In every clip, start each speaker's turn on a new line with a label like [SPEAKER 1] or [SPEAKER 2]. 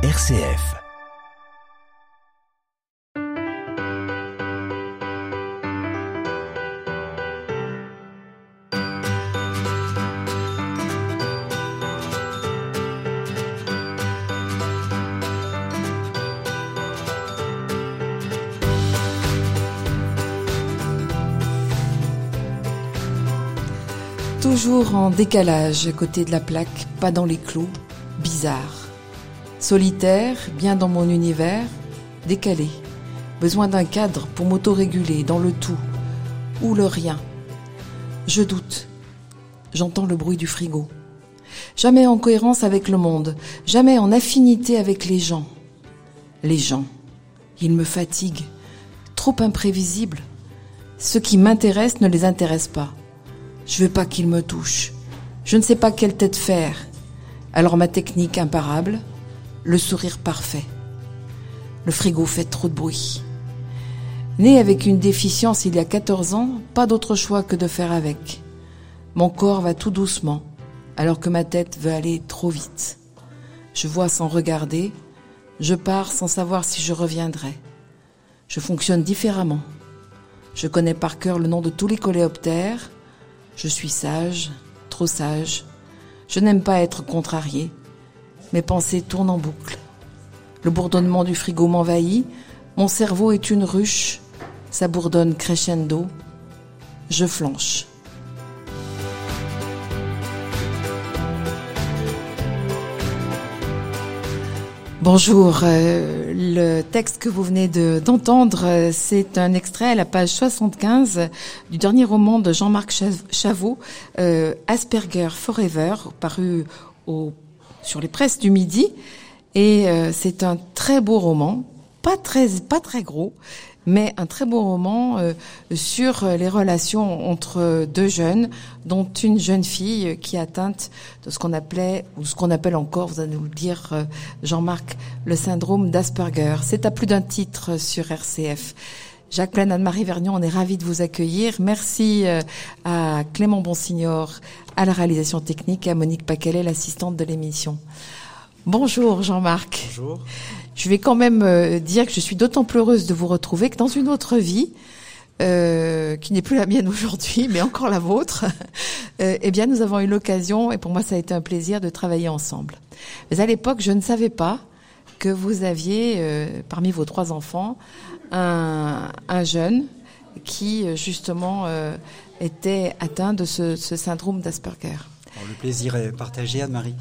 [SPEAKER 1] RCF.
[SPEAKER 2] Toujours en décalage à côté de la plaque, pas dans les clous, bizarre. Solitaire, bien dans mon univers, décalé. Besoin d'un cadre pour m'autoréguler dans le tout ou le rien. Je doute. J'entends le bruit du frigo. Jamais en cohérence avec le monde, jamais en affinité avec les gens. Les gens, ils me fatiguent, trop imprévisibles. Ce qui m'intéresse ne les intéresse pas. Je veux pas qu'ils me touchent. Je ne sais pas quelle tête faire. Alors ma technique imparable, le sourire parfait. Le frigo fait trop de bruit. Né avec une déficience il y a 14 ans, pas d'autre choix que de faire avec. Mon corps va tout doucement, alors que ma tête veut aller trop vite. Je vois sans regarder, je pars sans savoir si je reviendrai. Je fonctionne différemment. Je connais par cœur le nom de tous les coléoptères, je suis sage, trop sage. Je n'aime pas être contrarié. Mes pensées tournent en boucle. Le bourdonnement du frigo m'envahit. Mon cerveau est une ruche. Ça bourdonne crescendo. Je flanche. Bonjour, euh, le texte que vous venez d'entendre, euh, c'est un extrait à la page 75 du dernier roman de Jean-Marc Chavot, euh, Asperger Forever, paru au, sur les presses du Midi. Et c'est un très beau roman, pas très, pas très gros, mais un très beau roman euh, sur euh, les relations entre deux jeunes, dont une jeune fille qui est atteinte de ce qu'on appelait, ou ce qu'on appelle encore, vous allez nous le dire, euh, Jean-Marc, le syndrome d'Asperger. C'est à plus d'un titre sur RCF. Jacques Plaine, Anne-Marie Vernion, on est ravis de vous accueillir. Merci à Clément Bonsignor, à la réalisation technique, et à Monique Paquelet, l'assistante de l'émission. Bonjour Jean-Marc.
[SPEAKER 3] Bonjour.
[SPEAKER 2] Je vais quand même euh, dire que je suis d'autant plus heureuse de vous retrouver que dans une autre vie, euh, qui n'est plus la mienne aujourd'hui, mais encore la vôtre, euh, eh bien, nous avons eu l'occasion, et pour moi, ça a été un plaisir de travailler ensemble. Mais à l'époque, je ne savais pas que vous aviez, euh, parmi vos trois enfants, un, un jeune qui, justement, était atteint de ce, syndrome d'Asperger.
[SPEAKER 3] Le plaisir est partagé, Anne-Marie.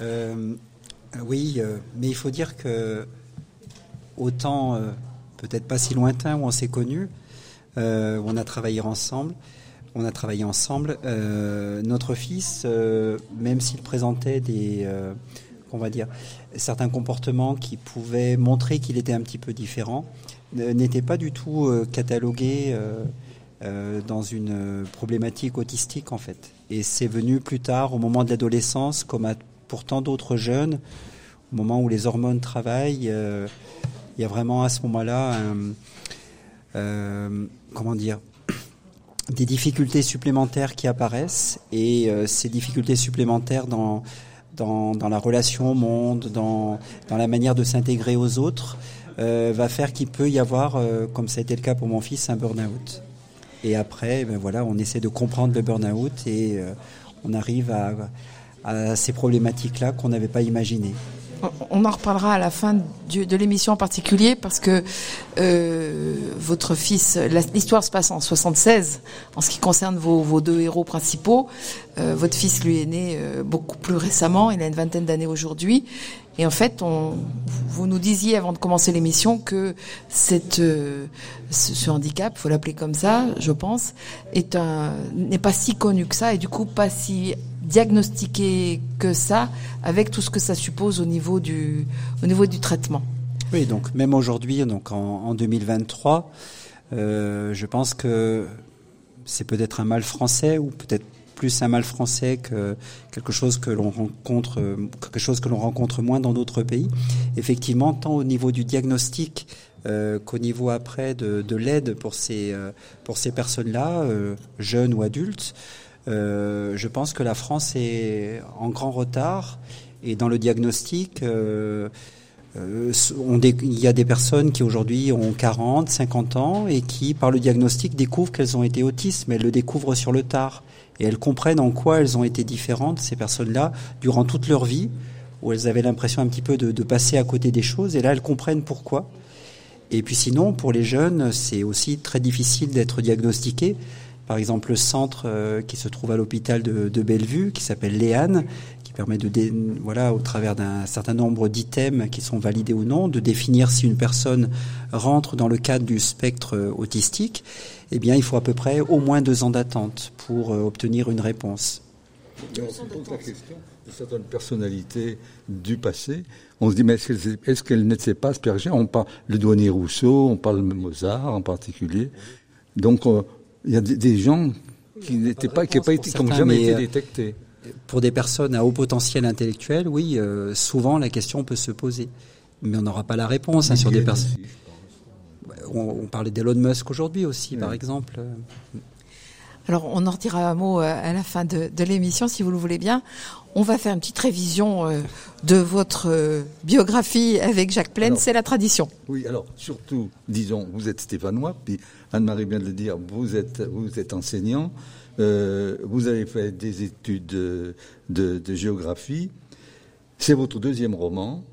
[SPEAKER 3] Euh, oui, euh, mais il faut dire que autant, euh, peut-être pas si lointain où on s'est connus, où on a travaillé ensemble, on a travaillé ensemble. notre fils, même s'il présentait des, on va dire, certains comportements qui pouvaient montrer qu'il était un petit peu différent, n'était pas du tout catalogué dans une problématique autistique en fait. Et c'est venu plus tard, au moment de l'adolescence, comme à pour tant d'autres jeunes, au moment où les hormones travaillent, euh, il y a vraiment à ce moment-là, euh, comment dire, des difficultés supplémentaires qui apparaissent et euh, ces difficultés supplémentaires dans, dans, dans, la relation au monde, dans, dans la manière de s'intégrer aux autres, va faire qu'il peut y avoir, comme ça a été le cas pour mon fils, un burn-out. Et après, ben voilà, on essaie de comprendre le burn-out et on arrive à, à ces problématiques-là qu'on n'avait pas imaginées.
[SPEAKER 2] On en reparlera à la fin de l'émission en particulier parce que euh, votre fils, l'histoire se passe en 76 en ce qui concerne vos, deux héros principaux. Euh, votre fils lui est né euh, beaucoup plus récemment, il a une vingtaine d'années aujourd'hui. Et en fait, on, vous nous disiez avant de commencer l'émission que cette, ce, ce handicap, faut l'appeler comme ça, je pense, est un n'est pas si connu que ça et du coup pas si diagnostiquer que ça, avec tout ce que ça suppose au niveau du, au niveau du traitement.
[SPEAKER 3] Oui, donc même aujourd'hui, donc en, 2023, euh, je pense que c'est peut-être un mal français ou peut-être plus un mal français que quelque chose que l'on rencontre, quelque chose que l'on rencontre moins dans d'autres pays. Effectivement, tant au niveau du diagnostic euh, qu'au niveau après de, de l'aide pour ces euh, pour ces personnes-là, euh, jeunes ou adultes, euh, je pense que la France est en grand retard Et dans le diagnostic, euh, euh, il y a des personnes qui aujourd'hui ont 40, 50 ans et qui, par le diagnostic, découvrent qu'elles ont été autistes, mais elles le découvrent sur le tard. Et elles comprennent en quoi elles ont été différentes, ces personnes-là, durant toute leur vie, où elles avaient l'impression un petit peu de, de, passer à côté des choses, et là elles comprennent pourquoi. Et puis sinon, pour les jeunes, c'est aussi très difficile d'être diagnostiqué. Par exemple, le centre euh, qui se trouve à l'hôpital de, Bellevue, qui s'appelle Léane, permet de, voilà, au travers d'un certain nombre d'items qui sont validés ou non, de définir si une personne rentre dans le cadre du spectre euh, autistique. Eh bien, il faut à peu près au moins deux ans d'attente pour euh, obtenir une réponse.
[SPEAKER 1] on se pose la question de certaines personnalités du passé. On se dit, mais est-ce qu'elle n'était pas Asperger On parle le douanier Rousseau, on parle Mozart en particulier. Donc, il y a des, gens qui n'étaient pas, qui n'ont jamais été détectés
[SPEAKER 3] pour des personnes à haut potentiel intellectuel, oui, euh, souvent la question peut se poser. Mais on n'aura pas la réponse hein, sur des personnes. On, parlait d'Elon Musk aujourd'hui aussi, par exemple.
[SPEAKER 2] Alors, on en retira un mot euh, à la fin de, l'émission, si vous le voulez bien. On va faire une petite révision euh, de votre biographie avec Jacques Plaine. C'est la tradition.
[SPEAKER 1] Oui, alors, surtout, disons, vous êtes stéphanois, puis Anne-Marie vient de le dire, vous êtes, enseignant. Euh, vous avez fait des études de, géographie. C'est votre deuxième roman,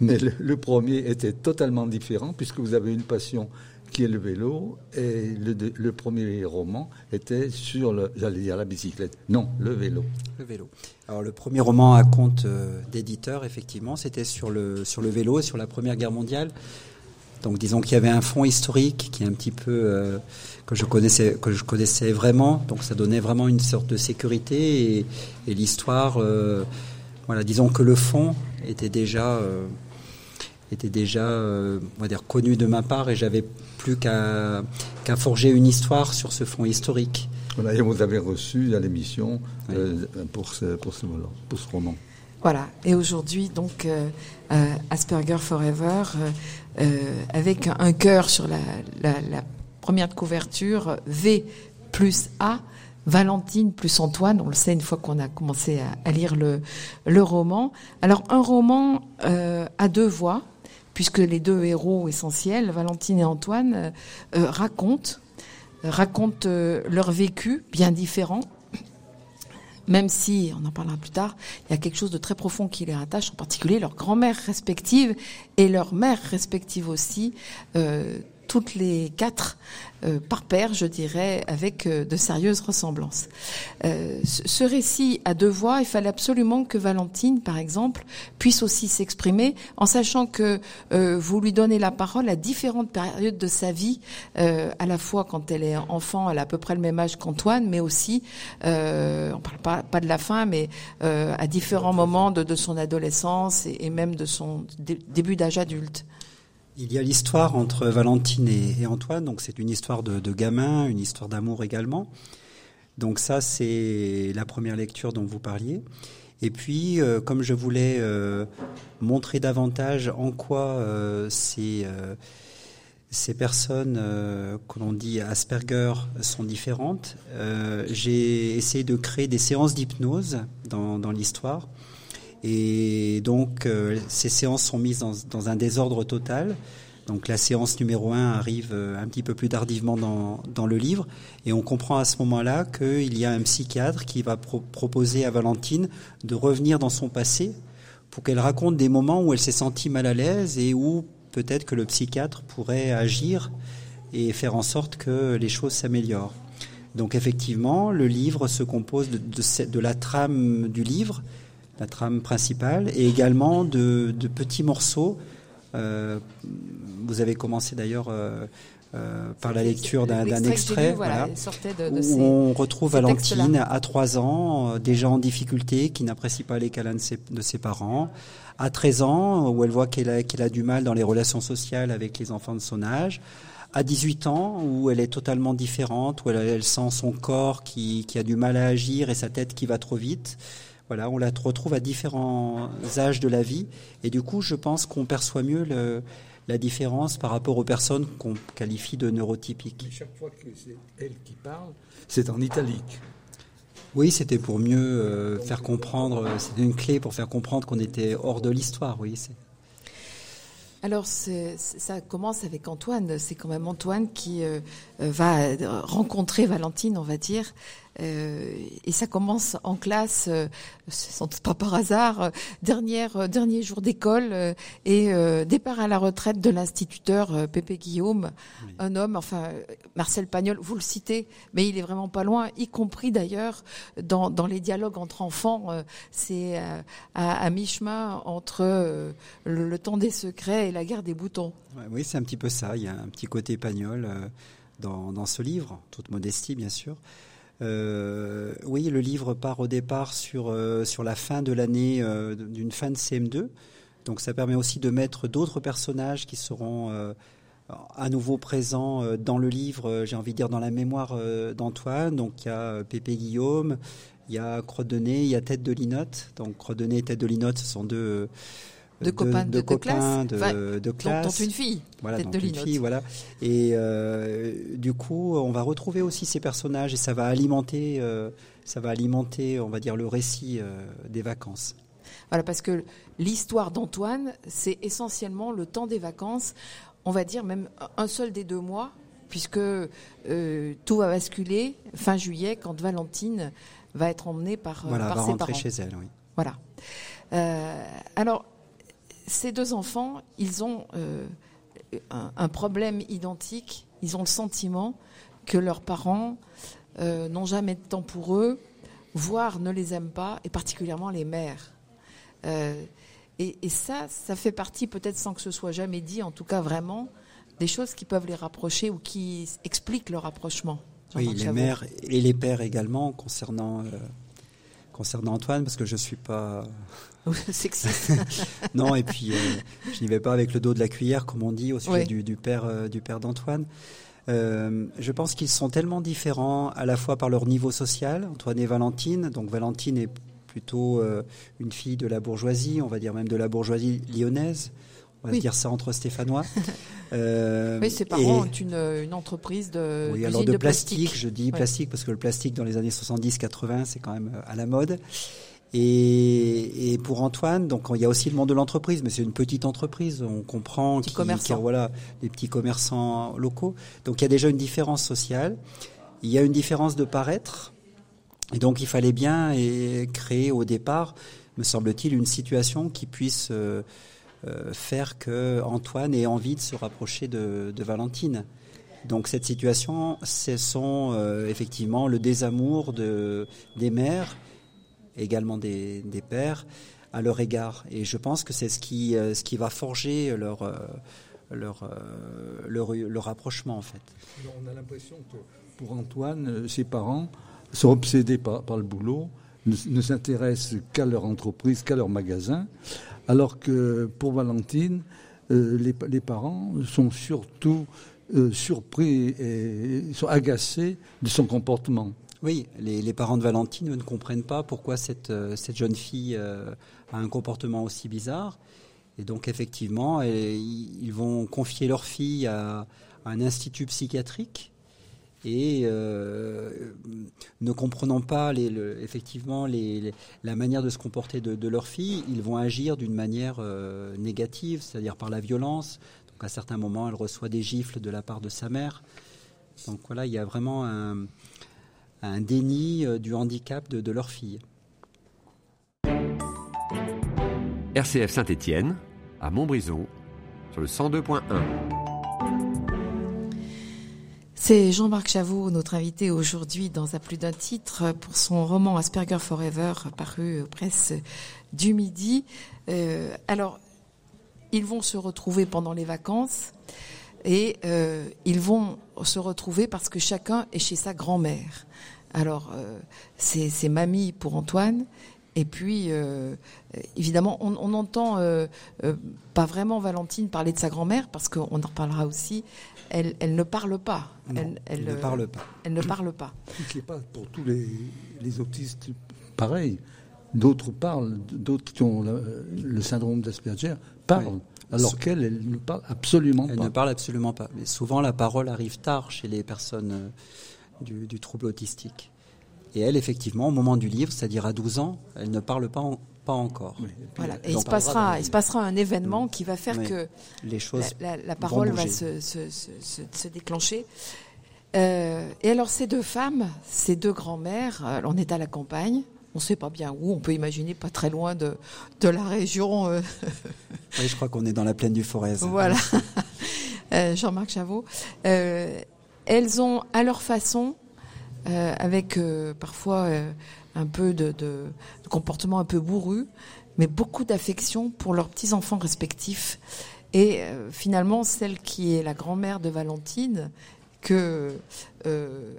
[SPEAKER 1] mais le, premier était totalement différent puisque vous avez une passion qui est le vélo et le, premier roman était sur j'allais dire la bicyclette. Non, le vélo.
[SPEAKER 3] Le vélo. Alors le premier roman à compte euh, d'éditeur, effectivement, c'était sur le sur le vélo et sur la Première Guerre mondiale. Donc disons qu'il y avait un fond historique qui est un petit peu euh, que je connaissais que je connaissais vraiment. Donc ça donnait vraiment une sorte de sécurité et, et l'histoire. Euh, voilà, disons que le fond était déjà euh, était déjà on va dire connu de ma part et j'avais plus qu'à qu'à forger une histoire sur ce fond historique.
[SPEAKER 1] Voilà, et vous avez reçu à l'émission pour ce pour ce pour ce roman.
[SPEAKER 2] Voilà. Et aujourd'hui, donc, Asperger Forever, euh, avec un cœur sur la, première de couverture, V plus A, Valentine plus Antoine, on le sait une fois qu'on a commencé à, lire le, le, roman. Alors un roman euh, à deux voix, puisque les deux héros essentiels, Valentine et Antoine, euh, racontent, racontent leur vécu bien différent, même si, on en parlera plus tard, il y a quelque chose de très profond qui les rattache, en particulier leurs grand-mères respectives et leurs mères respectives aussi, euh, toutes les quatre euh, par paire, je dirais, avec euh, de sérieuses ressemblances. Euh, ce récit à deux voix, il fallait absolument que Valentine, par exemple, puisse aussi s'exprimer, en sachant que vous lui donnez la parole à différentes périodes de sa vie, à la fois quand elle est enfant, elle a à peu près le même âge qu'Antoine, mais aussi, on parle pas, de la fin, mais à différents moments de, son adolescence et, même de son début d'âge adulte.
[SPEAKER 3] Il y a l'histoire entre Valentine et, Antoine, donc c'est une histoire de, de gamin, une histoire d'amour également. Donc ça, c'est la première lecture dont vous parliez. Et puis, euh, comme je voulais euh, montrer davantage en quoi euh, ces, ces personnes que l'on dit Asperger sont différentes, j'ai essayé de créer des séances d'hypnose dans, dans l'histoire et donc, euh, ces séances sont mises dans, un désordre total. Donc, la séance numéro 1 arrive euh, un petit peu plus tardivement dans, le livre. Et on comprend à ce moment-là qu'il y a un psychiatre qui va proposer à Valentine de revenir dans son passé pour qu'elle raconte des moments où elle s'est sentie mal à l'aise et où peut-être que le psychiatre pourrait agir et faire en sorte que les choses s'améliorent. Donc effectivement, le livre se compose de la trame du livre, la trame principale, et également de, petits morceaux. Euh, vous avez commencé d'ailleurs euh, euh, par la lecture d'un extrait, voilà, où on retrouve Valentine à 3 ans, déjà en difficulté, qui n'apprécie pas les câlins de ses, de ses, parents. À 13 ans, où elle voit qu'elle a, qu'elle a du mal dans les relations sociales avec les enfants de son âge à 18 ans, où elle est totalement différente, où elle, elle sent son corps qui, qui, a du mal à agir et sa tête qui va trop vite. Voilà, on la retrouve à différents âges de la vie. Et du coup, je pense qu'on perçoit mieux le, la différence par rapport aux personnes qu'on qualifie de neurotypiques.
[SPEAKER 1] chaque fois que c'est elle qui parle, c'est en italique.
[SPEAKER 3] Oui, c'était pour mieux faire comprendre, c'était une clé pour faire comprendre qu'on était hors de l'histoire, oui.
[SPEAKER 2] Alors, ça commence avec Antoine. C'est quand même Antoine qui va rencontrer Valentine, on va dire, euh, et ça commence en classe, euh, sans pas par hasard, euh, dernière, euh, dernier jour d'école et départ à la retraite de l'instituteur Pépé Guillaume, un homme, enfin Marcel Pagnol, vous le citez, mais il est vraiment pas loin, y compris d'ailleurs dans, dans les dialogues entre enfants, c'est à, à mi-chemin entre le, temps des secrets et la guerre des boutons.
[SPEAKER 3] Oui, c'est un petit peu ça. Il y a un petit côté Pagnol dans, dans ce livre, toute modestie bien sûr. Euh, oui, le livre part au départ sur, euh, sur la fin de l'année euh, d'une fin de CM2. Donc ça permet aussi de mettre d'autres personnages qui seront à nouveau présents dans le livre, j'ai envie de dire dans la mémoire d'Antoine. Donc il y a Pépé Guillaume, il y a Croix il y a Tête de Linotte. Donc Croix et Tête de Linotte, ce sont deux
[SPEAKER 2] de, copains de,
[SPEAKER 3] copains
[SPEAKER 2] classe,
[SPEAKER 3] de, de classe.
[SPEAKER 2] Dont, une fille.
[SPEAKER 3] Voilà, dont une fille, voilà. Et euh, du coup, on va retrouver aussi ces personnages et ça va alimenter, euh, ça va alimenter, on va dire, le récit euh, des vacances.
[SPEAKER 2] Voilà, parce que l'histoire d'Antoine, c'est essentiellement le temps des vacances. On va dire même un seul des deux mois, puisque tout va basculer fin juillet quand Valentine va être emmenée par,
[SPEAKER 3] voilà,
[SPEAKER 2] par
[SPEAKER 3] va
[SPEAKER 2] ses
[SPEAKER 3] rentrer chez elle, oui.
[SPEAKER 2] Voilà. Euh, alors, ces deux enfants, ils ont euh, un, problème identique. Ils ont le sentiment que leurs parents euh, n'ont jamais de temps pour eux, voire ne les aiment pas, et particulièrement les mères. Euh, et, ça, ça fait partie, peut-être sans que ce soit jamais dit, en tout cas vraiment, des choses qui peuvent les rapprocher ou qui expliquent leur rapprochement.
[SPEAKER 3] Oui, les mères et les pères également concernant concernant Antoine, parce que je suis pas
[SPEAKER 2] sexiste.
[SPEAKER 3] non, et puis euh, je n'y vais pas avec le dos de la cuillère, comme on dit, au sujet du, père euh, du père d'Antoine. Euh, je pense qu'ils sont tellement différents à la fois par leur niveau social, Antoine et Valentine. Donc Valentine est plutôt une fille de la bourgeoisie, on va dire même de la bourgeoisie lyonnaise. On va dire ça entre Stéphanois.
[SPEAKER 2] Euh, oui, ses parents ont une, une, entreprise de,
[SPEAKER 3] oui, alors de, plastique, Je dis plastique parce que le plastique dans les années 70-80, c'est quand même euh, à la mode. Et, et, pour Antoine, donc il y a aussi le monde de l'entreprise, mais c'est une petite entreprise. On comprend
[SPEAKER 2] qu'il y a
[SPEAKER 3] voilà des petits commerçants locaux. Donc il y a déjà une différence sociale. Il y a une différence de paraître. Et donc il fallait bien et créer au départ, me semble-t-il, une situation qui puisse euh, faire que Antoine ait envie de se rapprocher de, Valentine. Donc cette situation, ce sont euh, effectivement le désamour de, des mères, également des, pères, à leur égard. Et je pense que c'est ce qui, euh, va forger leur, leur, leur, rapprochement en fait.
[SPEAKER 1] On a l'impression que pour Antoine, ses parents sont obsédés par, le boulot, ne s'intéressent qu'à leur entreprise, qu'à leur magasin, alors que pour Valentine, euh, les, parents sont surtout euh, surpris et sont agacés de son comportement.
[SPEAKER 3] Oui, les, parents de Valentine ne comprennent pas pourquoi cette, euh, jeune fille a un comportement aussi bizarre. Et donc effectivement, ils vont confier leur fille à un institut psychiatrique et euh, ne comprenant pas effectivement la manière de se comporter de, leur fille, ils vont agir d'une manière euh, négative, c'est-à-dire par la violence. Donc à certains moments, elle reçoit des gifles de la part de sa mère. Donc voilà, il y a vraiment un, un déni euh, du handicap de, de leur fille.
[SPEAKER 4] RCF Saint-Étienne, à Montbrison, sur le 102.1.
[SPEAKER 2] C'est Jean-Marc Chavot, notre invité aujourd'hui dans un plus d'un titre pour son roman Asperger Forever, paru aux presses du Midi. Euh, alors, ils vont se retrouver pendant les vacances et euh, ils vont se retrouver parce que chacun est chez sa grand-mère. Alors, euh, c'est mamie pour Antoine et puis, euh, évidemment, on, n'entend euh, euh, pas vraiment Valentine parler de sa grand-mère, parce qu'on en reparlera aussi. Elle, ne parle pas.
[SPEAKER 3] elle, ne parle pas.
[SPEAKER 2] Elle ne parle pas.
[SPEAKER 1] Ce n'est pas pour tous les, autistes pareil. D'autres parlent, d'autres qui ont le, syndrome d'Asperger parlent. Alors qu'elle, elle ne parle absolument
[SPEAKER 3] pas.
[SPEAKER 1] Elle
[SPEAKER 3] ne parle absolument pas. Mais souvent, la parole arrive tard chez les personnes du trouble autistique. Et elle, effectivement, au moment du livre, c'est-à-dire à 12 ans, elle ne parle pas, pas encore.
[SPEAKER 2] Voilà. Et il se, passera, il se passera un événement qui va faire que
[SPEAKER 3] les choses
[SPEAKER 2] la, la, parole va se, se, se, se déclencher. Euh, et alors ces deux femmes, ces deux grands-mères, on est à la campagne, on ne sait pas bien où, on peut imaginer pas très loin de, de la région. Euh...
[SPEAKER 3] Oui, je crois qu'on est dans la plaine du Forez.
[SPEAKER 2] Voilà, euh, Jean-Marc Chavot. Euh, elles ont à leur façon, euh, avec euh, parfois euh, un peu de, comportement un peu bourru, mais beaucoup d'affection pour leurs petits-enfants respectifs. Et finalement, celle qui est la grand-mère de Valentine, que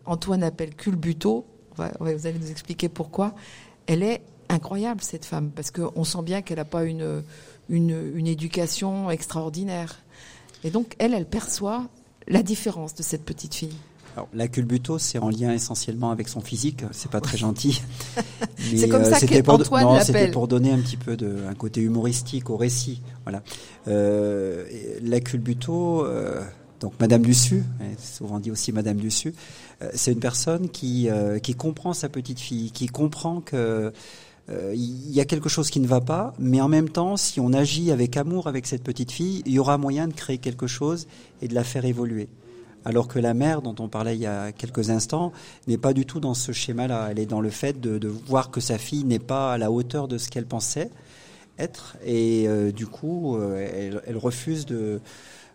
[SPEAKER 2] Antoine appelle culbuto, vous allez nous expliquer pourquoi, elle est incroyable cette femme, parce qu'on sent bien qu'elle n'a pas une, une, éducation extraordinaire. Et donc, elle, elle perçoit la différence de cette petite fille.
[SPEAKER 3] Alors, la culbuto, c'est en lien essentiellement avec son physique. C'est pas très gentil.
[SPEAKER 2] c'est comme ça
[SPEAKER 3] euh,
[SPEAKER 2] l'appelle.
[SPEAKER 3] C'était pour donner un petit peu de, un côté humoristique au récit. Voilà. Euh, la culbuto, euh, donc Madame Luçu, souvent dit aussi Madame euh, c'est une personne qui euh, qui comprend sa petite fille, qui comprend que euh, il y a quelque chose qui ne va pas, mais en même temps, si on agit avec amour avec cette petite fille, il y aura moyen de créer quelque chose et de la faire évoluer. Alors que la mère, dont on parlait il y a quelques instants, n'est pas du tout dans ce schéma-là. Elle est dans le fait de, de voir que sa fille n'est pas à la hauteur de ce qu'elle pensait être, et euh, du coup, euh, elle, elle, refuse de,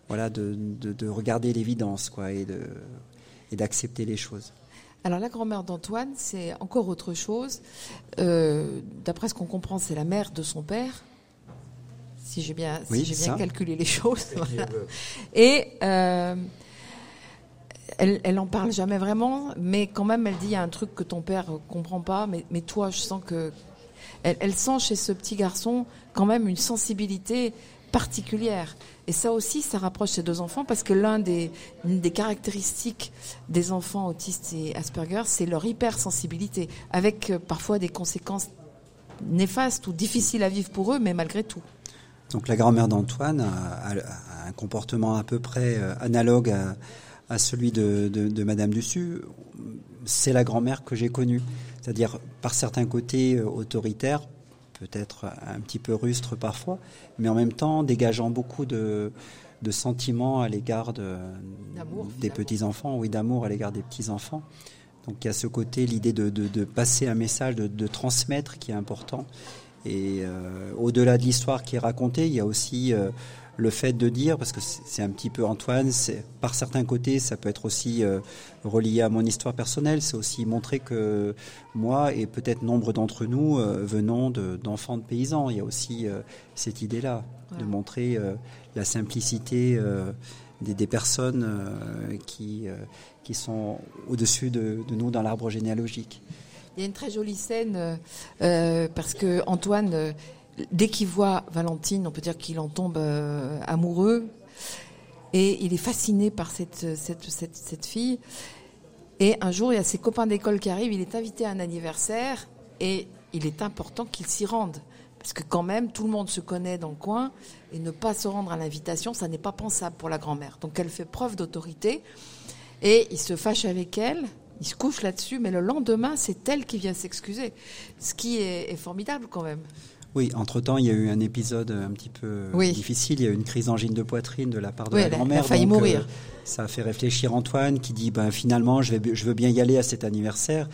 [SPEAKER 3] voilà, de, de, de regarder l'évidence, quoi, et de et d'accepter les choses.
[SPEAKER 2] Alors la grand-mère d'Antoine, c'est encore autre chose. Euh, D'après ce qu'on comprend, c'est la mère de son père. Si j'ai bien,
[SPEAKER 3] oui,
[SPEAKER 2] si j'ai bien calculé les choses. Voilà. Et euh, elle, elle en parle jamais vraiment, mais quand même, elle dit il y a un truc que ton père comprend pas, mais, mais toi, je sens que elle, sent chez ce petit garçon quand même une sensibilité particulière. Et ça aussi, ça rapproche ces deux enfants parce que l'un des, des caractéristiques des enfants autistes et Asperger, c'est leur hypersensibilité, avec euh, parfois des conséquences néfastes ou difficiles à vivre pour eux, mais malgré tout.
[SPEAKER 3] Donc la grand-mère d'Antoine a, a, un comportement à peu près euh, analogue à, à celui de, de, de Madame Dussu. C'est la grand-mère que j'ai connue, c'est-à-dire par certains côtés euh, autoritaires, peut-être un petit peu rustre parfois, mais en même temps dégageant beaucoup de, de sentiments à l'égard de, des petits-enfants, oui, d'amour à l'égard des petits-enfants. Donc il y a ce côté, l'idée de, de, de, passer un message, de, de, transmettre qui est important. Et euh, au-delà de l'histoire qui est racontée, il y a aussi euh, le fait de dire, parce que c'est un petit peu Antoine, par certains côtés, ça peut être aussi euh, relié à mon histoire personnelle, c'est aussi montrer que moi et peut-être nombre d'entre nous euh, venons d'enfants de, de, paysans. Il y a aussi euh, cette idée-là, ouais. de montrer la simplicité des, des, personnes qui, qui sont au-dessus de, de, nous dans l'arbre généalogique.
[SPEAKER 2] Il y a une très jolie scène parce que Antoine dès qu'il voit Valentine, on peut dire qu'il en tombe euh, amoureux. Et il est fasciné par cette, fille. Et un jour, il y a ses copains d'école qui arrivent, il est invité à un anniversaire et il est important qu'il s'y rende. Parce que quand même, tout le monde se connaît dans le coin et ne pas se rendre à l'invitation, ça n'est pas pensable pour la grand-mère. Donc elle fait preuve d'autorité et il se fâche avec elle, il se couche là-dessus, mais le lendemain, c'est elle qui vient s'excuser. Ce qui est formidable quand même.
[SPEAKER 3] Oui, entre-temps, il y a eu un épisode un petit peu oui. difficile. Il y a eu une crise d'angine de poitrine de la part de
[SPEAKER 2] oui,
[SPEAKER 3] la grand-mère.
[SPEAKER 2] Elle a failli
[SPEAKER 3] donc,
[SPEAKER 2] mourir.
[SPEAKER 3] Euh, ça a fait réfléchir Antoine qui dit ben, finalement, je, vais, je veux bien y aller à cet anniversaire.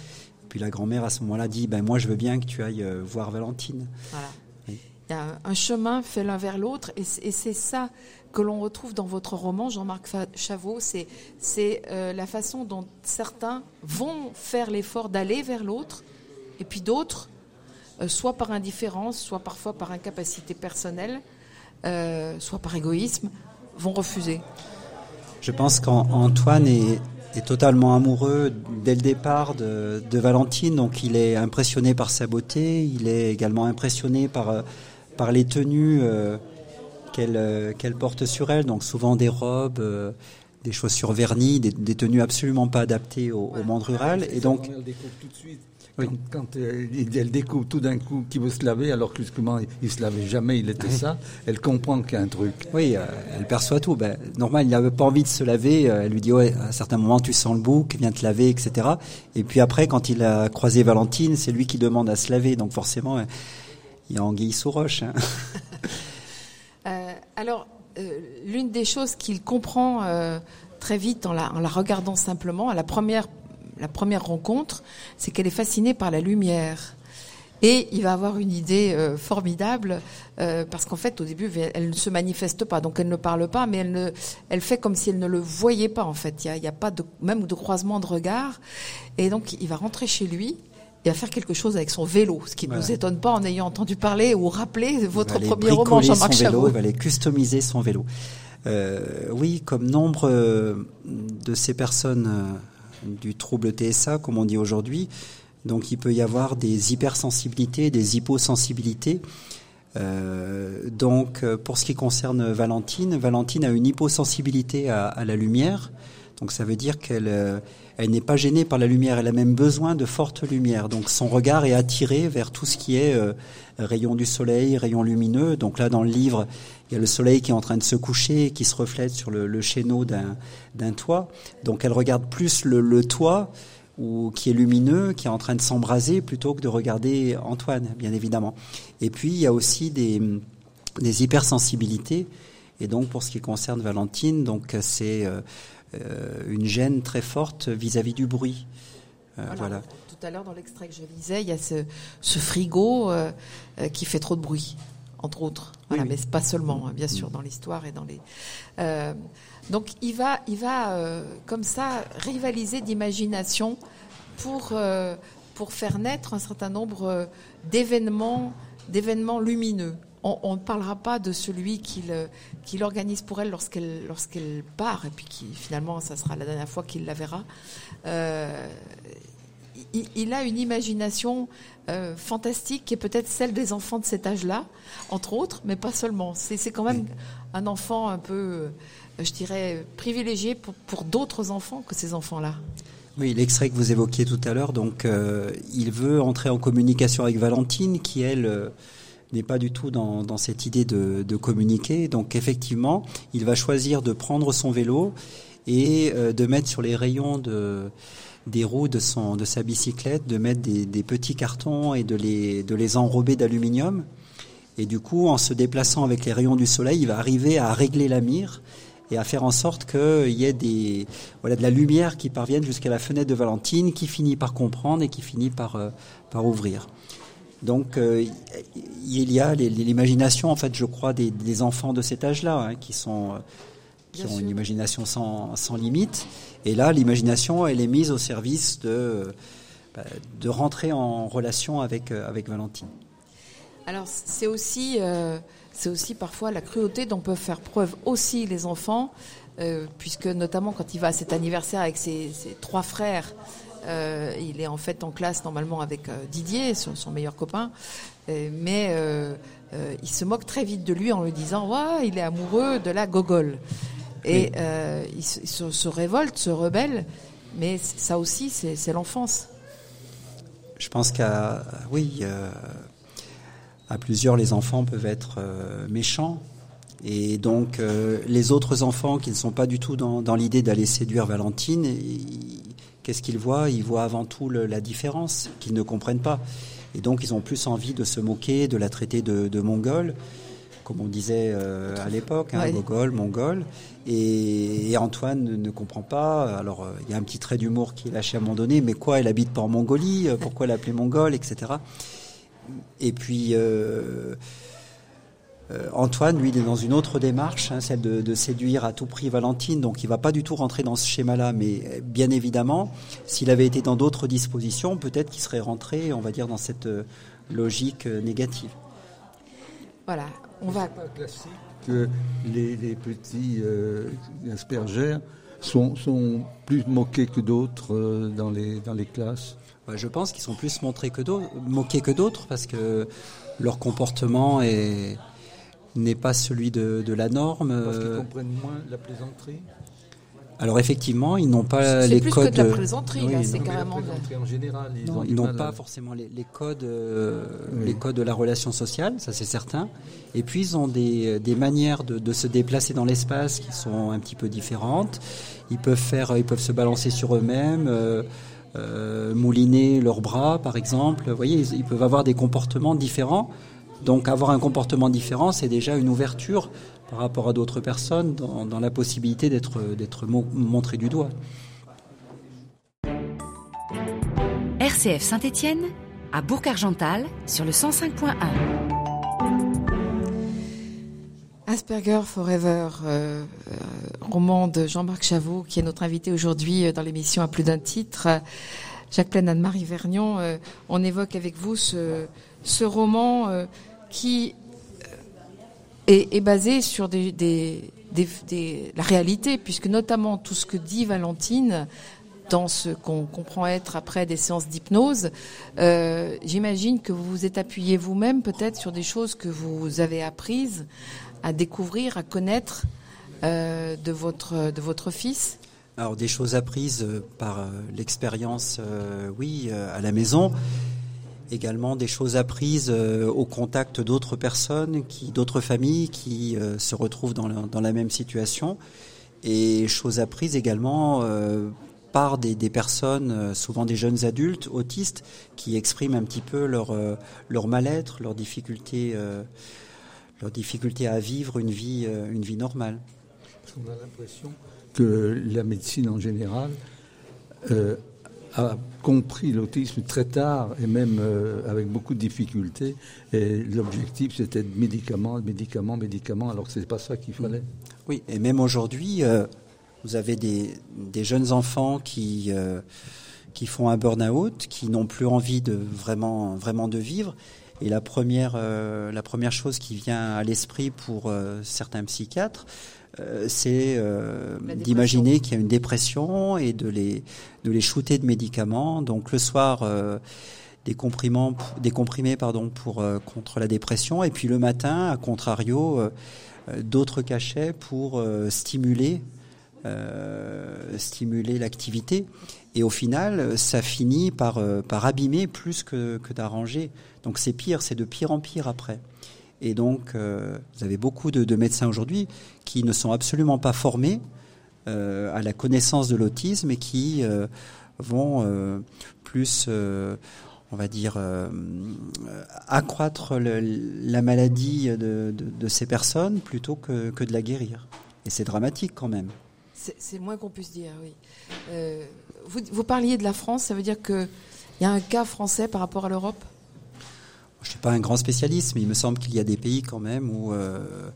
[SPEAKER 3] Puis la grand-mère, à ce moment-là, dit ben, moi, je veux bien que tu ailles euh, voir Valentine.
[SPEAKER 2] Voilà. Oui. Il y a un chemin fait l'un vers l'autre et c'est ça que l'on retrouve dans votre roman, Jean-Marc Chavot. C'est euh, la façon dont certains vont faire l'effort d'aller vers l'autre et puis d'autres euh, soit par indifférence, soit parfois par incapacité personnelle, euh, soit par égoïsme, vont refuser.
[SPEAKER 3] Je pense qu'Antoine est, est, totalement amoureux dès le départ de, de, Valentine, donc il est impressionné par sa beauté, il est également impressionné par, par les tenues euh, qu'elle qu porte sur elle, donc souvent des robes. Euh, des chaussures vernies, des, des, tenues absolument pas adaptées au,
[SPEAKER 1] ouais.
[SPEAKER 3] au monde rural. Et donc,
[SPEAKER 1] Quand, euh, elle découvre tout d'un coup qu'il veut se laver, alors que justement il se lavait jamais, il était ça, elle comprend qu'il y a un truc.
[SPEAKER 3] Oui, euh, elle perçoit tout. Ben, normal, il n'avait pas envie de se laver. Euh, elle lui dit, ouais, à un certain moment, tu sens le bouc, viens te laver, etc. Et puis après, quand il a croisé Valentine, c'est lui qui demande à se laver. Donc forcément, il y a anguille sous roche. Hein.
[SPEAKER 2] alors, l'une des choses qu'il comprend très vite en la, en la regardant simplement, à la première la première rencontre, c'est qu'elle est fascinée par la lumière. Et il va avoir une idée euh, formidable euh, parce qu'en fait, au début, elle ne se manifeste pas, donc elle ne parle pas, mais elle, ne, elle fait comme si elle ne le voyait pas. En fait, il n'y a, a, pas de, même de croisement de regard. Et donc, il va rentrer chez lui. Il va faire quelque chose avec son vélo, ce qui ne nous étonne pas en ayant entendu parler ou rappelé votre premier roman, Jean-Marc Chabot.
[SPEAKER 3] Il va aller customiser son vélo. Euh, oui, comme nombre de ces personnes du trouble TSA, comme on dit aujourd'hui. Donc il peut y avoir des hypersensibilités, des hyposensibilités. Euh, donc pour ce qui concerne Valentine, Valentine a une hyposensibilité à, la lumière. Donc ça veut dire qu'elle euh, elle n'est pas gênée par la lumière, elle a même besoin de forte lumière. Donc son regard est attiré vers tout ce qui est euh, rayon du soleil, rayon lumineux. Donc là dans le livre, il y a le soleil qui est en train de se coucher, qui se reflète sur le, le chéneau d'un toit. Donc elle regarde plus le, le, toit ou qui est lumineux, qui est en train de s'embraser, plutôt que de regarder Antoine, bien évidemment. Et puis il y a aussi des, des hypersensibilités. Et donc pour ce qui concerne Valentine, donc c'est euh, une gêne très forte vis-à-vis du bruit.
[SPEAKER 2] Euh, voilà. Tout à l'heure dans l'extrait que je lisais, il y a ce, ce frigo qui fait trop de bruit entre autres. Voilà, mais pas seulement, hein, bien sûr, dans l'histoire et dans les. Euh, donc il va, il va euh, comme ça rivaliser d'imagination pour euh, pour faire naître un certain nombre d'événements, d'événements lumineux. On ne parlera pas de celui qu'il qu'il organise pour elle lorsqu'elle lorsqu'elle part et puis qui finalement ça sera la dernière fois qu'il la verra. Il, il, a une imagination euh, fantastique qui est peut-être celle des enfants de cet âge-là, entre autres, mais pas seulement. C'est quand même un enfant un peu, euh, je dirais, privilégié pour, pour d'autres enfants que ces enfants-là.
[SPEAKER 3] Oui, l'extrait que vous évoquiez tout à l'heure, donc euh, il veut entrer en communication avec Valentine, qui elle n'est pas du tout dans, dans cette idée de, de, communiquer. Donc effectivement, il va choisir de prendre son vélo et de mettre sur les rayons de des roues de, son, de sa bicyclette, de mettre des, des petits cartons et de les, de les enrober d'aluminium. Et du coup, en se déplaçant avec les rayons du soleil, il va arriver à régler la mire et à faire en sorte qu'il y ait des, voilà, de la lumière qui parvienne jusqu'à la fenêtre de Valentine, qui finit par comprendre et qui finit par, euh, par ouvrir. Donc, euh, il y a l'imagination, en fait, je crois, des, des enfants de cet âge-là, hein, qui sont, euh, qui ont une imagination sans, sans limite. Et là, l'imagination, elle est mise au service de, bah, de rentrer en relation avec, euh, avec Valentine.
[SPEAKER 2] Alors, c'est aussi, euh, c'est aussi parfois la cruauté dont peuvent faire preuve aussi les enfants, euh, puisque notamment quand il va à cet anniversaire avec ses, ses trois frères, euh, il est en fait en classe normalement avec euh, Didier, son, son, meilleur copain, mais il se moque très vite de lui en lui disant ouais, il est amoureux de la gogole. Et euh, il, se, se, révolte, se rebelle, mais ça aussi, c'est l'enfance.
[SPEAKER 3] Je pense qu'à oui, euh, à plusieurs, les enfants peuvent être euh, méchants. Et donc, euh, les autres enfants qui ne sont pas du tout dans, dans l'idée d'aller séduire Valentine, qu'est-ce qu'ils voient? Ils voient avant tout le, la différence, qu'ils ne comprennent pas. Et donc, ils ont plus envie de se moquer, de la traiter de, de mongole comme on disait euh, à l'époque, hein, Gogol, Mongol. Et, et, Antoine ne, ne, comprend pas. Alors, euh, il y a un petit trait d'humour qui est lâché à un moment donné, mais quoi, elle habite pas en Mongolie, euh, pourquoi l'appeler Mongol, etc. Et puis, euh, Antoine, lui, il est dans une autre démarche, hein, celle de, de, séduire à tout prix Valentine, donc il va pas du tout rentrer dans ce schéma-là, mais bien évidemment, s'il avait été dans d'autres dispositions, peut-être qu'il serait rentré, on va dire, dans cette logique négative.
[SPEAKER 2] Voilà, on va.
[SPEAKER 1] Pas classique que les, les petits euh, aspergères sont, sont, plus moqués que d'autres euh, dans, les, dans les classes?
[SPEAKER 3] je pense qu'ils sont plus montrés que moqués que d'autres parce que leur comportement est n'est pas celui de, de la norme.
[SPEAKER 1] Parce qu'ils comprennent moins la plaisanterie.
[SPEAKER 3] alors effectivement, ils n'ont pas
[SPEAKER 2] les
[SPEAKER 3] plus
[SPEAKER 2] codes.
[SPEAKER 3] Que
[SPEAKER 2] de la plaisanterie, c'est carrément.
[SPEAKER 1] En général,
[SPEAKER 3] ils n'ont pas forcément les, codes, euh, les codes de la relation sociale, ça c'est certain. Et puis ils ont des, des manières de, de, se déplacer dans l'espace qui sont un petit peu différentes. Ils peuvent faire, ils peuvent se balancer sur eux-mêmes. Euh, euh, mouliner leurs bras, par exemple. Vous voyez, ils, peuvent avoir des comportements différents. Donc avoir un comportement différent, c'est déjà une ouverture par rapport à d'autres personnes dans, la possibilité d'être, d'être montré du doigt.
[SPEAKER 5] RCF Saint-Étienne, à Bourg-Argental, sur le 105.1.
[SPEAKER 2] Asperger Forever, euh, euh, roman de Jean-Marc Chavot, qui est notre invité aujourd'hui euh, dans l'émission à plus d'un titre. Jacques Plaine, Anne-Marie Vernion, on évoque avec vous ce, ce roman qui est, est, basé sur la réalité, puisque notamment tout ce que dit Valentine dans ce qu'on comprend être après des séances d'hypnose, euh, j'imagine que vous vous êtes appuyé vous-même peut-être sur des choses que vous avez apprises à découvrir, à connaître euh, de, votre, de votre fils
[SPEAKER 3] Alors des choses apprises euh, par euh, l'expérience, oui, à la maison. Également des choses apprises au contact d'autres personnes, qui, d'autres familles qui se retrouvent dans la, dans la, même situation. Et choses apprises également par des, personnes, souvent des jeunes adultes autistes, qui expriment un petit peu leur, leur mal-être, leurs difficultés leur difficulté à vivre une vie, euh, une vie normale.
[SPEAKER 1] On a l'impression que la médecine en général euh, a compris l'autisme très tard et même euh, avec beaucoup de difficultés. Et l'objectif, c'était médicaments, médicaments, médicaments, alors que ce n'est pas ça qu'il fallait.
[SPEAKER 3] Oui, et même aujourd'hui, vous avez des, des, jeunes enfants qui, qui font un burn-out, qui n'ont plus envie de vraiment, vraiment de vivre et la première, euh, la première chose qui vient à l'esprit pour euh, certains psychiatres, euh, c'est d'imaginer qu'il y a une dépression et de les, de les shooter de médicaments. Donc le soir, des, comprimants, des comprimés pardon, pour, contre la dépression. Et puis le matin, à contrario, d'autres cachets pour stimuler, stimuler l'activité. Et au final, ça finit par, par abîmer plus que, que d'arranger. Donc c'est pire, c'est de pire en pire après. Et donc, euh, vous avez beaucoup de, médecins aujourd'hui qui ne sont absolument pas formés euh, à la connaissance de l'autisme et qui euh, vont plus, on va dire, accroître la maladie de, ces personnes plutôt que, de la guérir. Et c'est dramatique quand même.
[SPEAKER 2] C'est moins qu'on puisse dire, oui. Vous, vous, parliez de la France, ça veut dire qu'il y a un cas français par rapport à l'Europe?
[SPEAKER 3] Je suis pas un grand spécialiste, mais il me semble qu'il y a des pays quand même où euh,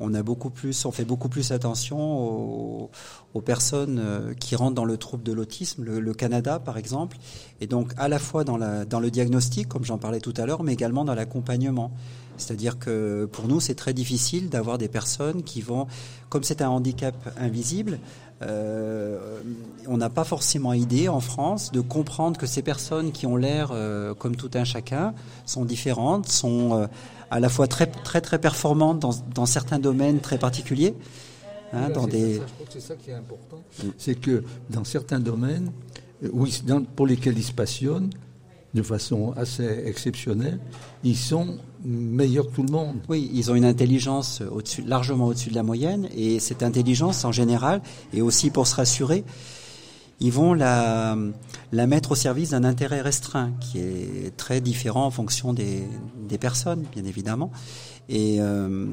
[SPEAKER 3] on a beaucoup plus, on fait beaucoup plus attention aux, personnes euh, qui rentrent dans le trouble de l'autisme, le, Canada par exemple, et donc à la fois dans, le diagnostic, comme j'en parlais tout à l'heure, mais également dans l'accompagnement. C'est-à-dire que pour nous, c'est très difficile d'avoir des personnes qui vont, comme c'est un handicap invisible, euh, on n'a pas forcément idée en France de comprendre que ces personnes qui ont l'air euh, comme tout un chacun sont différentes, sont euh, à la fois très très très performantes dans, certains domaines très particuliers.
[SPEAKER 1] Hein, dans des... je crois que c'est ça qui est important, c'est que dans certains domaines, oui, pour lesquels ils se passionnent, de façon assez exceptionnelle, ils sont meilleurs que tout le monde.
[SPEAKER 3] Oui, ils ont une intelligence au-dessus, largement au-dessus de la moyenne, et cette intelligence, en général, et aussi pour se rassurer, ils vont la, la mettre au service d'un intérêt restreint, qui est très différent en fonction des, des personnes, bien évidemment. Et euh,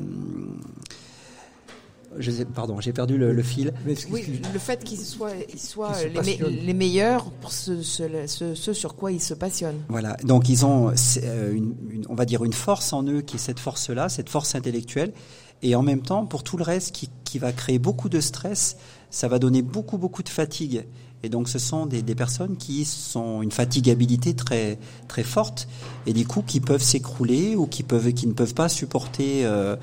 [SPEAKER 3] je sais, pardon, j'ai perdu le, fil.
[SPEAKER 2] Oui, le fait qu'ils soient, soient les, meilleurs pour ce, ce, sur quoi ils se passionnent.
[SPEAKER 3] Voilà, donc ils ont, euh, une, on va dire, une force en eux qui est cette force-là, cette force intellectuelle, et en même temps, pour tout le reste qui, qui va créer beaucoup de stress, ça va donner beaucoup, beaucoup de fatigue. Et donc, ce sont des, des, personnes qui sont une fatigabilité très très forte et du coup qui peuvent s'écrouler ou qui peuvent qui ne peuvent pas supporter euh,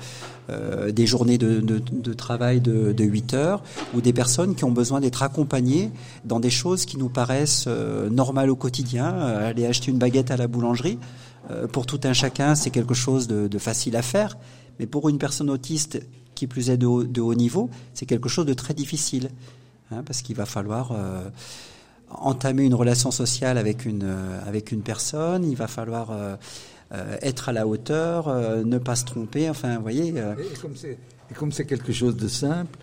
[SPEAKER 3] euh, des journées de, de, de travail de, de, 8 heures ou des personnes qui ont besoin d'être accompagnées dans des choses qui nous paraissent euh, normales au quotidien. Euh, aller acheter une baguette à la boulangerie, pour tout un chacun, c'est quelque chose de, de, facile à faire. Mais pour une personne autiste qui plus est de haut, de haut niveau, c'est quelque chose de très difficile. Hein, parce qu'il va falloir entamer une relation sociale avec une, avec une personne, il va falloir être à la hauteur, ne pas se tromper, enfin, vous voyez.
[SPEAKER 1] Et comme c'est quelque chose de simple,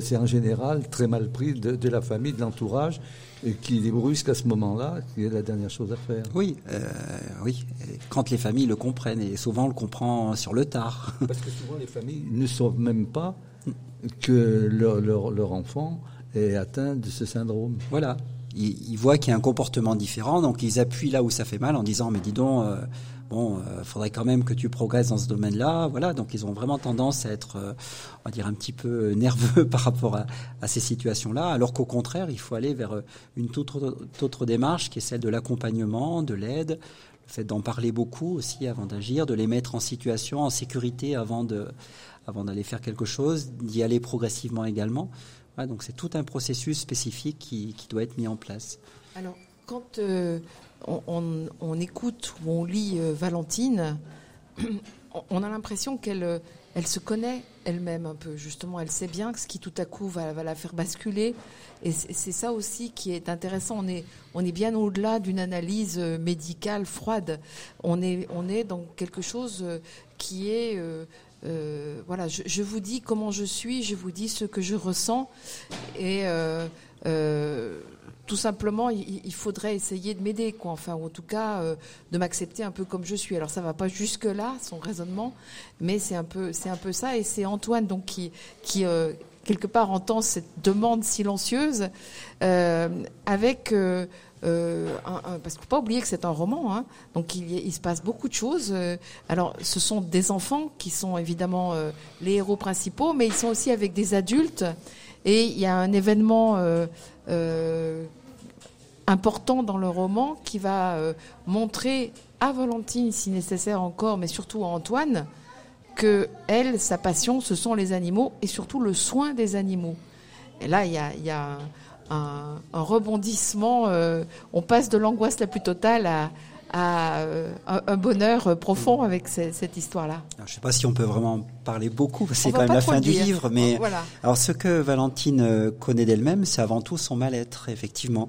[SPEAKER 1] c'est en général très mal pris de, la famille, de l'entourage, qui est brusque à ce moment-là, c'est la dernière chose à faire.
[SPEAKER 3] Oui, euh, oui. Quand les familles le comprennent, et souvent on le comprend sur le tard.
[SPEAKER 1] Parce que souvent les familles ne savent même pas que leur, leur, enfant est atteint de ce syndrome.
[SPEAKER 3] Voilà. Ils, voient qu'il y a un comportement différent, donc ils appuient là où ça fait mal en disant mais dis donc, euh, bon, euh, faudrait quand même que tu progresses dans ce domaine-là. Voilà, donc ils ont vraiment tendance à être, euh, on va dire, un petit peu nerveux par rapport à, ces situations-là, alors qu'au contraire, il faut aller vers euh, une toute autre, démarche qui est celle de l'accompagnement, de l'aide, le fait d'en parler beaucoup aussi avant d'agir, de les mettre en situation, en sécurité avant de, avant d'aller faire quelque chose, d'y aller progressivement également. Donc c'est tout un processus spécifique qui, qui, doit être mis en place.
[SPEAKER 2] Alors, quand on, écoute ou on lit euh, Valentine, on a l'impression qu'elle euh, elle se connaît elle-même un peu, justement. Elle sait bien que ce qui tout à coup va, la faire basculer. Et c'est ça aussi qui est intéressant. On est, on est bien au-delà d'une analyse euh, médicale froide. On est, on est dans quelque chose qui est... voilà, je, vous dis comment je suis, je vous dis ce que je ressens. Et tout simplement, il, faudrait essayer de m'aider, quoi. Enfin, ou en tout cas, euh, de m'accepter un peu comme je suis. Alors, ça va pas jusque là, son raisonnement, mais c'est un peu, c'est un peu ça. Et c'est Antoine donc qui, euh, quelque part entend cette demande silencieuse euh, parce qu'il faut pas oublier que c'est un roman, hein. donc il, se passe beaucoup de choses. alors, ce sont des enfants qui sont évidemment les héros principaux, mais ils sont aussi avec des adultes. Et il y a un événement euh, important dans le roman qui va euh, montrer à Valentine, si nécessaire encore, mais surtout à Antoine, que elle, sa passion, ce sont les animaux et surtout le soin des animaux. Et là, il y a, un, rebondissement. Euh, on passe de l'angoisse la plus totale à, à un, bonheur profond avec cette, histoire-là.
[SPEAKER 3] Je ne sais pas si on peut vraiment parler beaucoup, c'est quand même la fin du livre, mais alors ce que Valentine euh, connaît d'elle-même, c'est avant tout son mal-être, effectivement.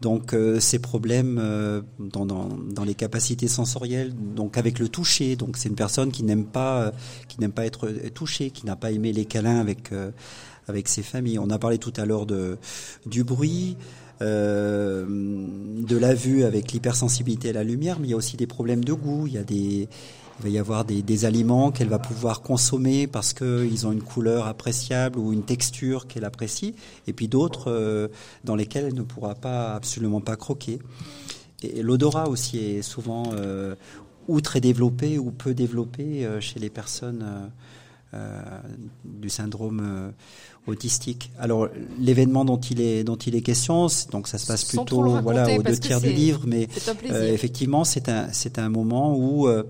[SPEAKER 3] Donc euh, ces problèmes euh, dans, dans, dans, les capacités sensorielles, donc avec le toucher. Donc c'est une personne qui n'aime pas, qui n'aime pas être touchée, qui n'a pas aimé les câlins avec avec ses familles. On a parlé tout à l'heure du bruit. Euh, de la vue avec l'hypersensibilité à la lumière, mais il y a aussi des problèmes de goût. Il y a des, va y avoir des, aliments qu'elle va pouvoir consommer parce qu'ils ont une couleur appréciable ou une texture qu'elle apprécie, et puis d'autres euh, dans lesquels elle ne pourra pas absolument pas croquer. Et, l'odorat aussi est souvent euh, ou très développé ou peu développé chez les personnes du syndrome autistique. Alors l'événement dont il est dont il est question, donc ça se passe plutôt voilà aux deux tiers du livre, mais euh, effectivement c'est un c'est un moment où euh,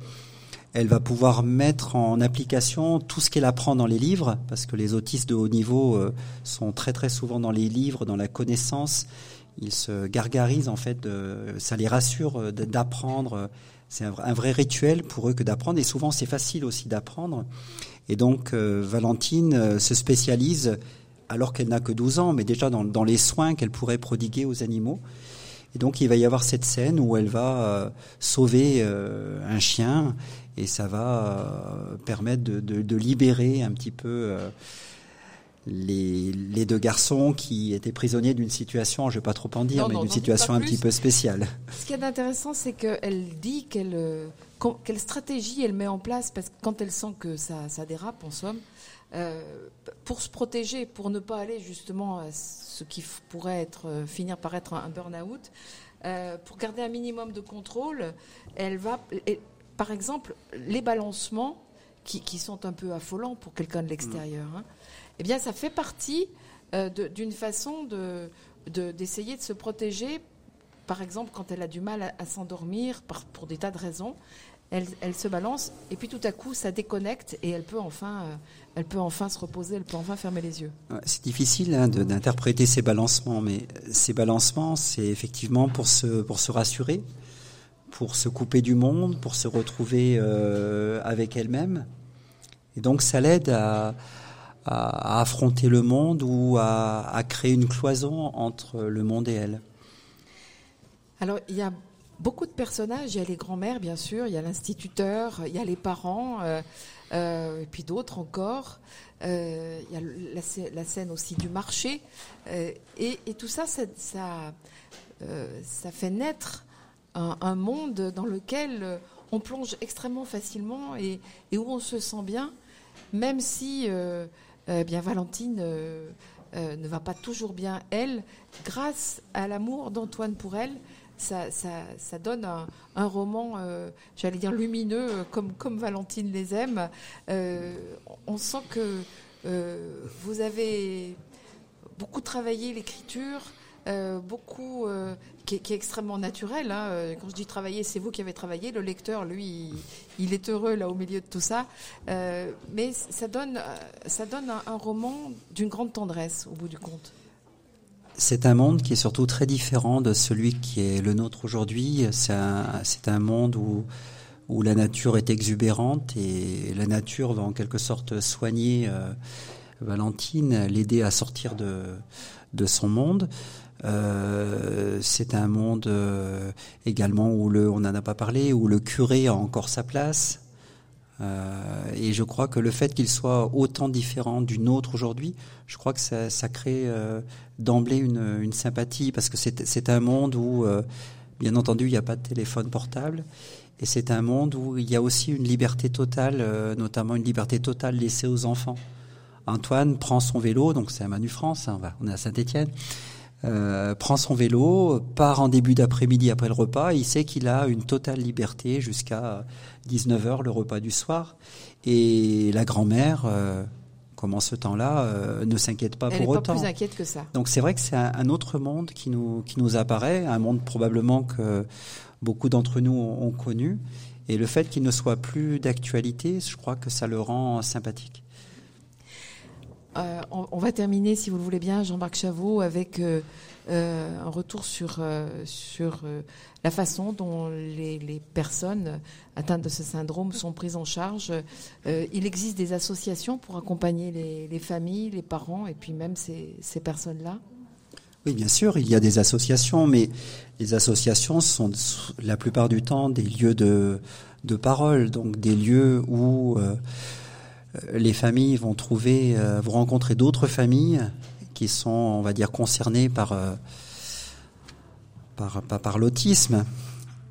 [SPEAKER 3] elle va pouvoir mettre en application tout ce qu'elle apprend dans les livres, parce que les autistes de haut niveau euh, sont très très souvent dans les livres, dans la connaissance. Ils se gargarisent en fait, ça les rassure d'apprendre. C'est un, vrai rituel pour eux que d'apprendre, et souvent c'est facile aussi d'apprendre. Et donc euh, Valentine euh, se spécialise, alors qu'elle n'a que 12 ans, mais déjà dans, les soins qu'elle pourrait prodiguer aux animaux. Et donc il va y avoir cette scène où elle va euh, sauver un chien et ça va permettre de, libérer un petit peu les, deux garçons qui étaient prisonniers d'une situation, je ne vais pas trop en dire, mais d'une situation un petit peu spéciale.
[SPEAKER 2] Ce qui est intéressant, c'est qu'elle dit qu'elle quelle stratégie elle met en place parce que quand elle sent que ça, dérape en somme, euh, pour se protéger, pour ne pas aller justement à ce qui pourrait être euh, finir par être un, burn-out, euh, pour garder un minimum de contrôle, elle va, par exemple, les balancements qui, sont un peu affolants pour quelqu'un de l'extérieur. Hein, eh bien, ça fait partie d'une façon de d'essayer de, se protéger par exemple, quand elle a du mal à, s'endormir pour des tas de raisons, elle, se balance et puis tout à coup ça déconnecte et elle peut enfin, euh, elle peut enfin se reposer, elle peut enfin fermer les yeux.
[SPEAKER 3] C'est difficile hein, d'interpréter ces balancements, mais ces balancements, c'est effectivement pour se, pour se rassurer, pour se couper du monde, pour se retrouver euh, avec elle-même. Et donc ça l'aide à, à, affronter le monde ou à, créer une cloison entre le monde et elle.
[SPEAKER 2] Alors, il y a beaucoup de personnages. Il y a les grands-mères, bien sûr, il y a l'instituteur, il y a les parents, euh, euh, et puis d'autres encore. Euh, il y a la, scène aussi du marché. Et, tout ça, ça, fait naître un, monde dans lequel on plonge extrêmement facilement et, où on se sent bien, même si eh bien Valentine ne va pas toujours bien, elle, grâce à l'amour d'Antoine pour elle, ça, donne un, roman, euh, j'allais dire lumineux, euh, comme, comme Valentine les aime. Euh, on sent que vous avez beaucoup travaillé l'écriture. beaucoup qui est, extrêmement naturel. Hein. Quand je dis travailler, c'est vous qui avez travaillé. Le lecteur, lui, il, est heureux là au milieu de tout ça. mais ça donne, ça donne un roman d'une grande tendresse au bout du compte.
[SPEAKER 3] C'est un monde qui est surtout très différent de celui qui est le nôtre aujourd'hui. C'est un, monde où, où la nature est exubérante et la nature va en quelque sorte soigner euh, Valentine, l'aider à sortir de, de son monde. Euh, c'est un monde euh, également où le, on n'en a pas parlé, où le curé a encore sa place. et je crois que le fait qu'il soit autant différent du nôtre aujourd'hui, je crois que ça, ça crée d'emblée une, une, sympathie parce que c'est un monde où, euh, bien entendu, il n'y a pas de téléphone portable. Et c'est un monde où il y a aussi une liberté totale, euh, notamment une liberté totale laissée aux enfants. Antoine prend son vélo, donc c'est à Manu France, hein, on est à Saint-Étienne, euh, prend son vélo, part en début d'après-midi après le repas, il sait qu'il a une totale liberté jusqu'à 19h, le repas du soir. Et la grand-mère, comment ce temps-là euh, ne s'inquiète pas pour autant.
[SPEAKER 2] Pas plus inquiète que ça.
[SPEAKER 3] Donc c'est vrai que c'est un, autre monde qui nous, qui nous apparaît, un monde probablement que beaucoup d'entre nous ont, connu. Et le fait qu'il ne soit plus d'actualité, je crois que ça le rend sympathique.
[SPEAKER 2] Euh, on, va terminer, si vous le voulez bien, Jean-Marc Chavot, avec euh, un retour sur, la façon dont les, personnes atteintes de ce syndrome sont prises en charge. Euh, il existe des associations pour accompagner les, familles, les parents et puis même ces, personnes-là
[SPEAKER 3] oui, bien sûr, il y a des associations, mais les associations sont la plupart du temps des lieux de, parole, donc des lieux où euh, les familles vont trouver, euh, vont rencontrer d'autres familles qui sont, on va dire, concernées par par, par l'autisme,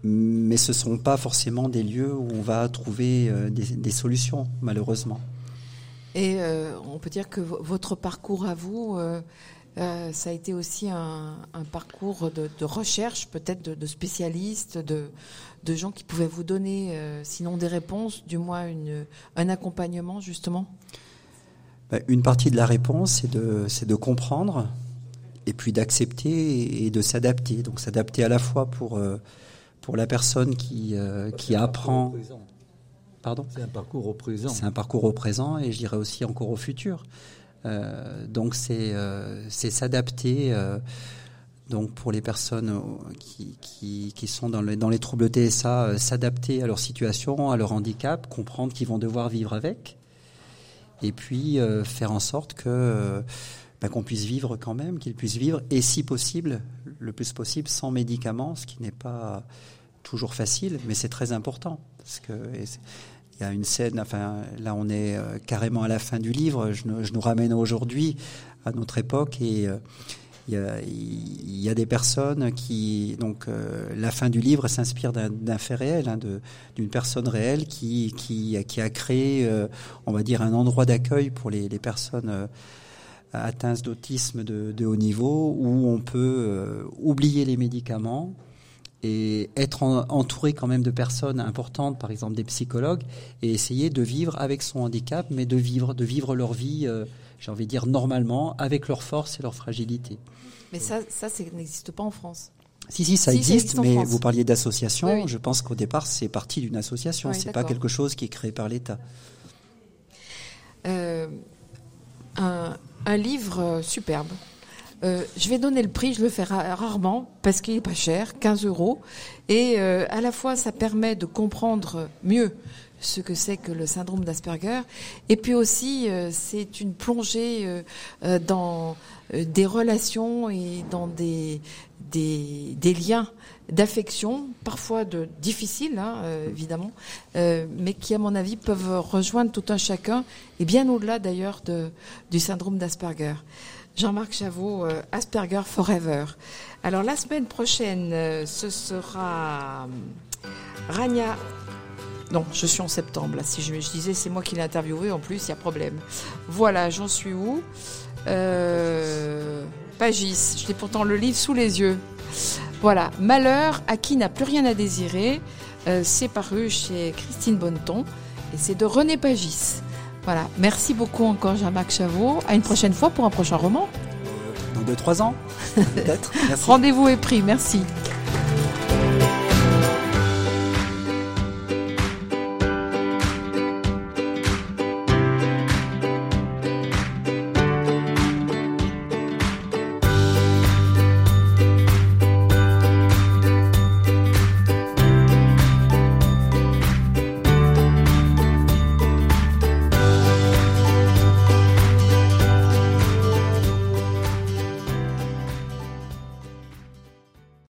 [SPEAKER 3] mais ce ne sont pas forcément des lieux où on va trouver euh, des, solutions, malheureusement.
[SPEAKER 2] Et euh, on peut dire que votre parcours à vous, euh, ça a été aussi un, parcours de, recherche, peut-être de, spécialistes, de, de, gens qui pouvaient vous donner, sinon des réponses, du moins une, un accompagnement, justement
[SPEAKER 3] bah, Une partie de la réponse, c'est de, de comprendre et puis d'accepter et de s'adapter. Donc s'adapter à la fois pour, euh, pour la personne qui, euh, qui apprend.
[SPEAKER 1] Pardon? C'est un parcours au présent.
[SPEAKER 3] C'est un parcours au présent et je dirais aussi encore au futur. Euh, donc c'est c'est s'adapter. Donc pour les personnes qui, qui, qui sont dans, dans les troubles TSA, s'adapter à leur situation, à leur handicap, comprendre qu'ils vont devoir vivre avec, et puis faire en sorte que ben, qu'on puisse vivre quand même, qu'ils puissent vivre, et si possible, le plus possible, sans médicaments, ce qui n'est pas toujours facile, mais c'est très important. Parce que il y a une scène, enfin là on est euh, carrément à la fin du livre, je, nous, ramène aujourd'hui à notre époque et euh, il y, a, des personnes qui donc euh, la fin du livre s'inspire d'un fait réel, hein, d'une personne réelle qui, qui, a créé, on va dire, un endroit d'accueil pour les, personnes atteintes d'autisme de, haut niveau, où on peut euh, oublier les médicaments et être entouré quand même de personnes importantes, par exemple des psychologues, et essayer de vivre avec son handicap, mais de vivre, de vivre leur vie, euh, j'ai envie de dire normalement, avec leurs forces et leurs fragilités.
[SPEAKER 2] Mais ça, ça, n'existe pas en France.
[SPEAKER 3] Si, si, ça existe, mais vous parliez d'association. Je pense qu'au départ, c'est parti d'une association. c'est pas quelque chose qui est créé par l'État.
[SPEAKER 2] Euh, un, un livre superbe. Euh, je vais donner le prix, je le fais rarement parce qu'il est pas cher, 15 euros. Et euh, à la fois, ça permet de comprendre mieux ce que c'est que le syndrome d'Asperger. Et puis aussi, euh, c'est une plongée dans des relations et dans des, des, des liens d'affection, parfois de difficiles, hein, évidemment, mais qui, à mon avis, peuvent rejoindre tout un chacun, et bien au-delà d'ailleurs de, du syndrome d'Asperger. Jean-Marc Chavot, euh, Asperger Forever. Alors la semaine prochaine, euh, ce sera euh, Rania. Non, je suis en septembre. Là. Si je, disais c'est moi qui l'ai interviewé, en plus, il y a problème. Voilà, j'en suis où? Pagis. J'ai pourtant le livre sous les yeux. Voilà, Malheur à qui n'a plus rien à désirer. c'est paru chez Christine Bonneton et c'est de René Pagis. Voilà. Merci beaucoup encore Jean-Marc Chavot. À une prochaine fois pour un prochain roman.
[SPEAKER 3] Dans deux, trois ans, peut-être.
[SPEAKER 2] Rendez-vous est pris. Merci.